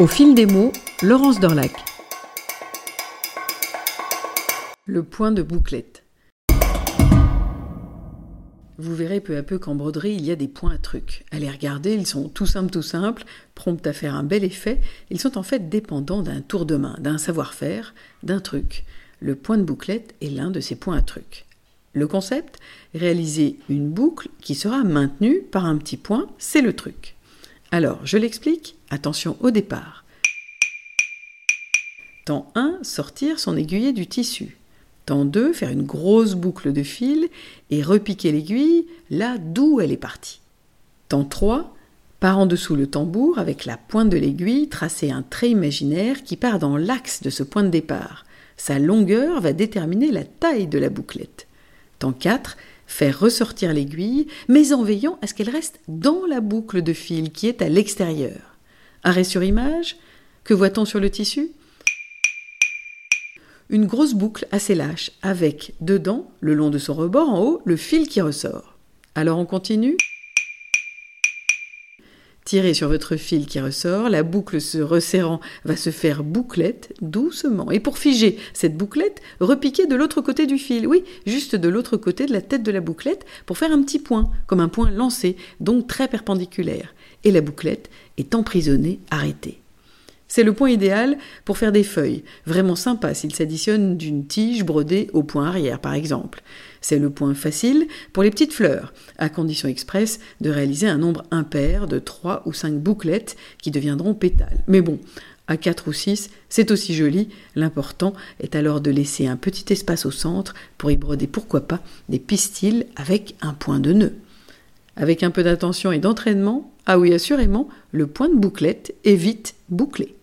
Au fil des mots, Laurence Dorlac. Le point de bouclette. Vous verrez peu à peu qu'en broderie, il y a des points à trucs. Allez regarder, ils sont tout simples, tout simples, prompts à faire un bel effet. Ils sont en fait dépendants d'un tour de main, d'un savoir-faire, d'un truc. Le point de bouclette est l'un de ces points à trucs. Le concept Réaliser une boucle qui sera maintenue par un petit point, c'est le truc. Alors, je l'explique. Attention au départ. Temps 1, sortir son aiguillet du tissu. Temps 2, faire une grosse boucle de fil et repiquer l'aiguille là d'où elle est partie. Temps 3, par en dessous le tambour avec la pointe de l'aiguille, tracer un trait imaginaire qui part dans l'axe de ce point de départ. Sa longueur va déterminer la taille de la bouclette. Temps 4, faire ressortir l'aiguille, mais en veillant à ce qu'elle reste dans la boucle de fil qui est à l'extérieur. Arrêt sur image, que voit-on sur le tissu? Une grosse boucle assez lâche, avec dedans, le long de son rebord en haut, le fil qui ressort. Alors on continue? Tirez sur votre fil qui ressort, la boucle se resserrant va se faire bouclette doucement. Et pour figer cette bouclette, repiquez de l'autre côté du fil, oui, juste de l'autre côté de la tête de la bouclette, pour faire un petit point, comme un point lancé, donc très perpendiculaire. Et la bouclette est emprisonnée, arrêtée. C'est le point idéal pour faire des feuilles, vraiment sympa s'il s'additionne d'une tige brodée au point arrière par exemple. C'est le point facile pour les petites fleurs, à condition express de réaliser un nombre impair de 3 ou 5 bouclettes qui deviendront pétales. Mais bon, à 4 ou 6, c'est aussi joli, l'important est alors de laisser un petit espace au centre pour y broder pourquoi pas des pistils avec un point de nœud. Avec un peu d'attention et d'entraînement, ah oui assurément, le point de bouclette est vite bouclé.